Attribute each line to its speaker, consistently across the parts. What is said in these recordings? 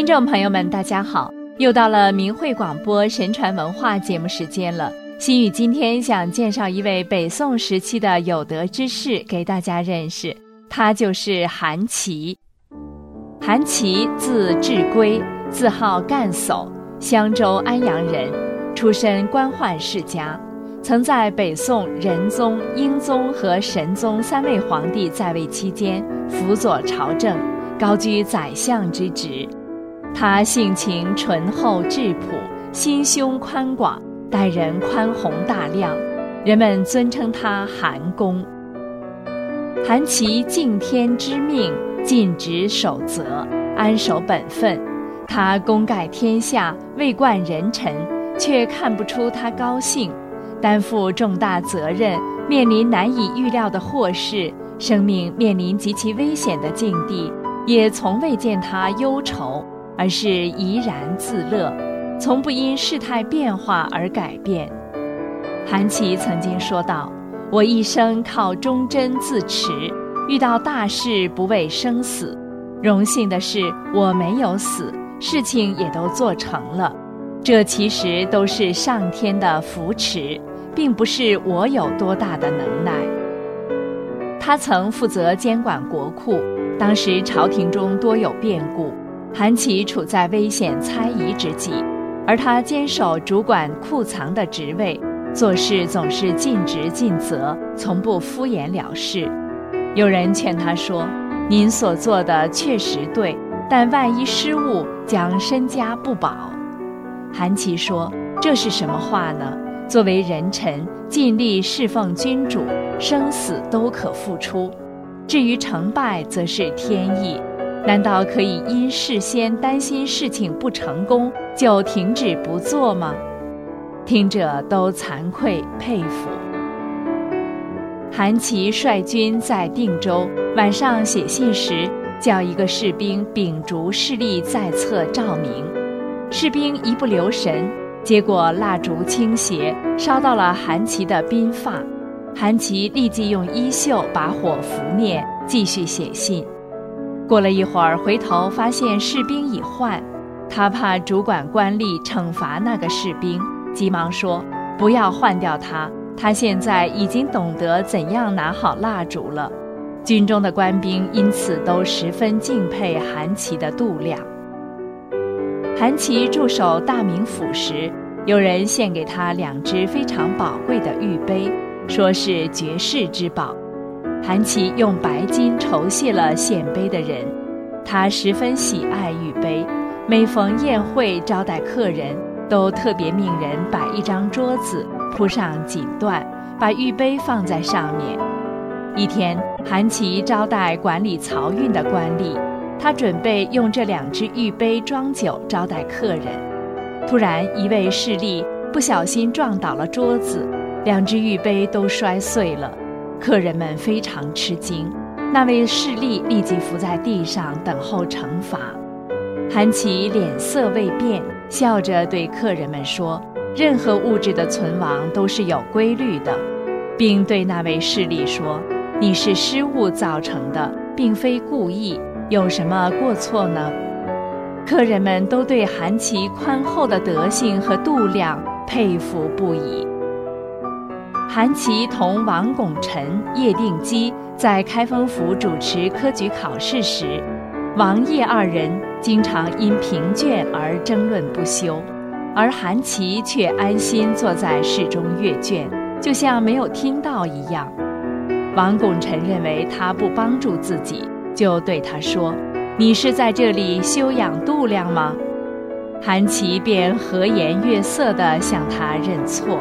Speaker 1: 听众朋友们，大家好！又到了明慧广播神传文化节目时间了。心雨今天想介绍一位北宋时期的有德之士给大家认识，他就是韩琦。韩琦字志圭，字号干叟，襄州安阳人，出身官宦世家，曾在北宋仁宗、英宗和神宗三位皇帝在位期间辅佐朝政，高居宰相之职。他性情醇厚质朴，心胸宽广，待人宽宏大量，人们尊称他韩公。韩琦敬天知命，尽职守责，安守本分。他功盖天下，位冠人臣，却看不出他高兴。担负重大责任，面临难以预料的祸事，生命面临极其危险的境地，也从未见他忧愁。而是怡然自乐，从不因事态变化而改变。韩琦曾经说道：“我一生靠忠贞自持，遇到大事不畏生死。荣幸的是我没有死，事情也都做成了。这其实都是上天的扶持，并不是我有多大的能耐。”他曾负责监管国库，当时朝廷中多有变故。韩琦处在危险猜疑之际，而他坚守主管库藏的职位，做事总是尽职尽责，从不敷衍了事。有人劝他说：“您所做的确实对，但万一失误，将身家不保。”韩琦说：“这是什么话呢？作为人臣，尽力侍奉君主，生死都可付出；至于成败，则是天意。”难道可以因事先担心事情不成功就停止不做吗？听者都惭愧佩服。韩琦率军在定州，晚上写信时叫一个士兵秉烛示例在侧照明，士兵一不留神，结果蜡烛倾斜，烧到了韩琦的鬓发。韩琦立即用衣袖把火拂灭，继续写信。过了一会儿，回头发现士兵已换，他怕主管官吏惩罚那个士兵，急忙说：“不要换掉他，他现在已经懂得怎样拿好蜡烛了。”军中的官兵因此都十分敬佩韩琦的度量。韩琦驻守大名府时，有人献给他两只非常宝贵的玉杯，说是绝世之宝。韩琦用白金酬谢了献杯的人，他十分喜爱玉杯，每逢宴会招待客人，都特别命人摆一张桌子，铺上锦缎，把玉杯放在上面。一天，韩琦招待管理漕运的官吏，他准备用这两只玉杯装酒招待客人，突然一位侍吏不小心撞倒了桌子，两只玉杯都摔碎了。客人们非常吃惊，那位侍吏立即伏在地上等候惩罚。韩琦脸色未变，笑着对客人们说：“任何物质的存亡都是有规律的，并对那位侍吏说：‘你是失误造成的，并非故意，有什么过错呢？’”客人们都对韩琦宽厚的德性和度量佩服不已。韩琦同王拱辰、叶定基在开封府主持科举考试时，王叶二人经常因评卷而争论不休，而韩琦却安心坐在室中阅卷，就像没有听到一样。王拱辰认为他不帮助自己，就对他说：“你是在这里修养度量吗？”韩琦便和颜悦色地向他认错。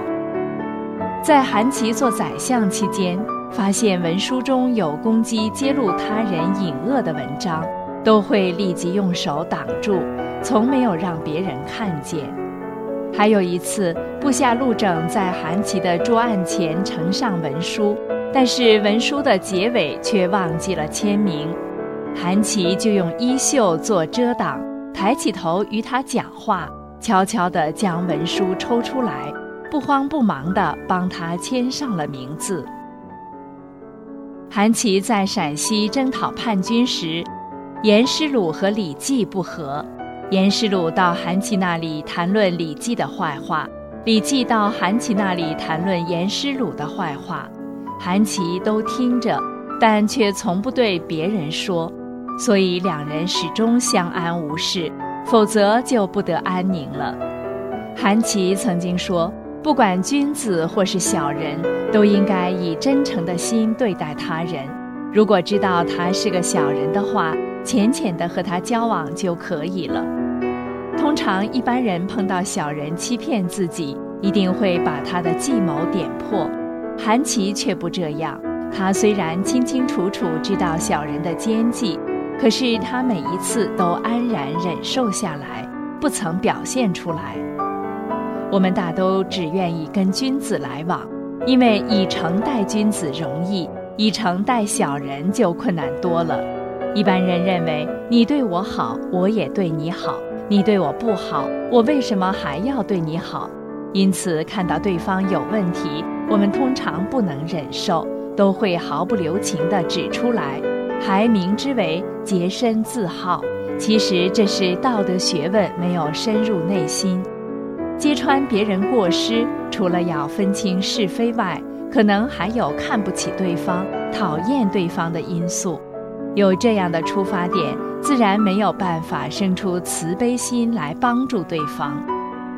Speaker 1: 在韩琦做宰相期间，发现文书中有攻击、揭露他人隐恶的文章，都会立即用手挡住，从没有让别人看见。还有一次，部下陆整在韩琦的桌案前呈上文书，但是文书的结尾却忘记了签名，韩琦就用衣袖做遮挡，抬起头与他讲话，悄悄地将文书抽出来。不慌不忙地帮他签上了名字。韩琦在陕西征讨叛军时，严师鲁和李绩不和，严师鲁到韩琦那里谈论李绩的坏话，李绩到韩琦那里谈论严师鲁的坏话，韩琦都听着，但却从不对别人说，所以两人始终相安无事，否则就不得安宁了。韩琦曾经说：“不管君子或是小人，都应该以真诚的心对待他人。如果知道他是个小人的话，浅浅的和他交往就可以了。”通常一般人碰到小人欺骗自己，一定会把他的计谋点破。韩琦却不这样，他虽然清清楚楚知道小人的奸计，可是他每一次都安然忍受下来，不曾表现出来。我们大都只愿意跟君子来往，因为以诚待君子容易，以诚待小人就困难多了。一般人认为你对我好，我也对你好。你对我不好，我为什么还要对你好？因此，看到对方有问题，我们通常不能忍受，都会毫不留情地指出来，还明之为洁身自好。其实这是道德学问没有深入内心。揭穿别人过失，除了要分清是非外，可能还有看不起对方、讨厌对方的因素。有这样的出发点。自然没有办法生出慈悲心来帮助对方，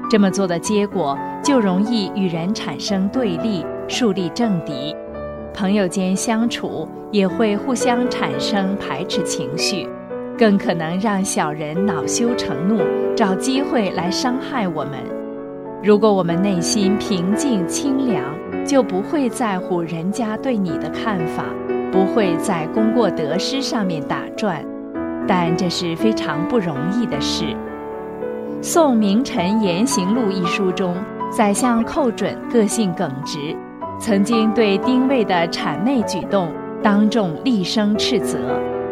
Speaker 1: 这么做的结果就容易与人产生对立，树立政敌。朋友间相处也会互相产生排斥情绪，更可能让小人恼羞成怒，找机会来伤害我们。如果我们内心平静清凉，就不会在乎人家对你的看法，不会在功过得失上面打转。但这是非常不容易的事。《宋名臣言行录》一书中，宰相寇准个性耿直，曾经对丁谓的谄媚举动当众厉声斥责，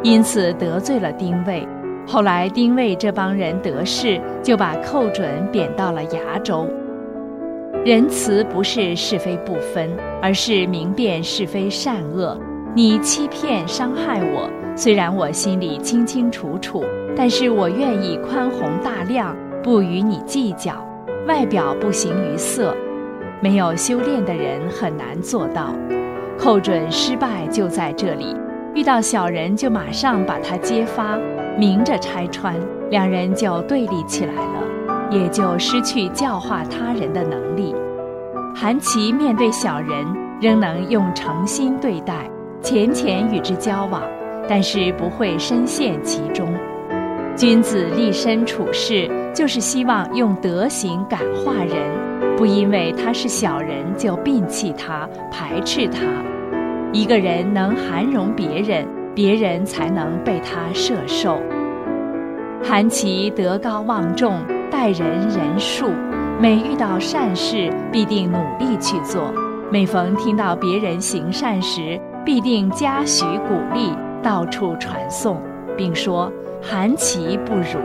Speaker 1: 因此得罪了丁谓。后来丁谓这帮人得势，就把寇准贬到了崖州。仁慈不是是非不分，而是明辨是非善恶。你欺骗伤害我。虽然我心里清清楚楚，但是我愿意宽宏大量，不与你计较。外表不形于色，没有修炼的人很难做到。寇准失败就在这里，遇到小人就马上把他揭发，明着拆穿，两人就对立起来了，也就失去教化他人的能力。韩琦面对小人，仍能用诚心对待，浅浅与之交往。但是不会深陷其中。君子立身处世，就是希望用德行感化人，不因为他是小人就摒弃他、排斥他。一个人能涵容别人，别人才能被他摄受。韩琦德高望重，待人仁恕，每遇到善事必定努力去做；每逢听到别人行善时，必定嘉许鼓励。到处传颂，并说韩琦不如。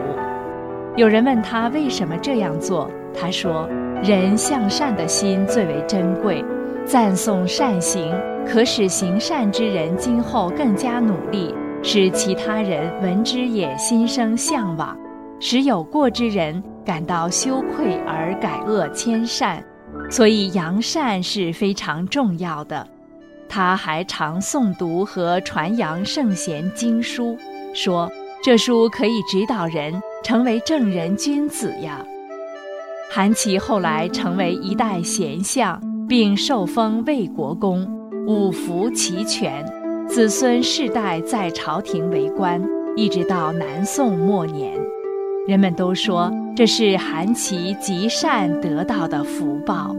Speaker 1: 有人问他为什么这样做，他说：“人向善的心最为珍贵，赞颂善行可使行善之人今后更加努力，使其他人闻之也心生向往，使有过之人感到羞愧而改恶迁善。所以扬善是非常重要的。”他还常诵读和传扬圣贤经书，说这书可以指导人成为正人君子呀。韩琦后来成为一代贤相，并受封魏国公，五福齐全，子孙世代在朝廷为官，一直到南宋末年。人们都说这是韩琦积善得到的福报。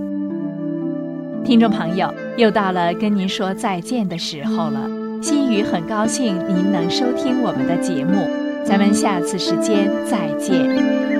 Speaker 1: 听众朋友，又到了跟您说再见的时候了。心雨很高兴您能收听我们的节目，咱们下次时间再见。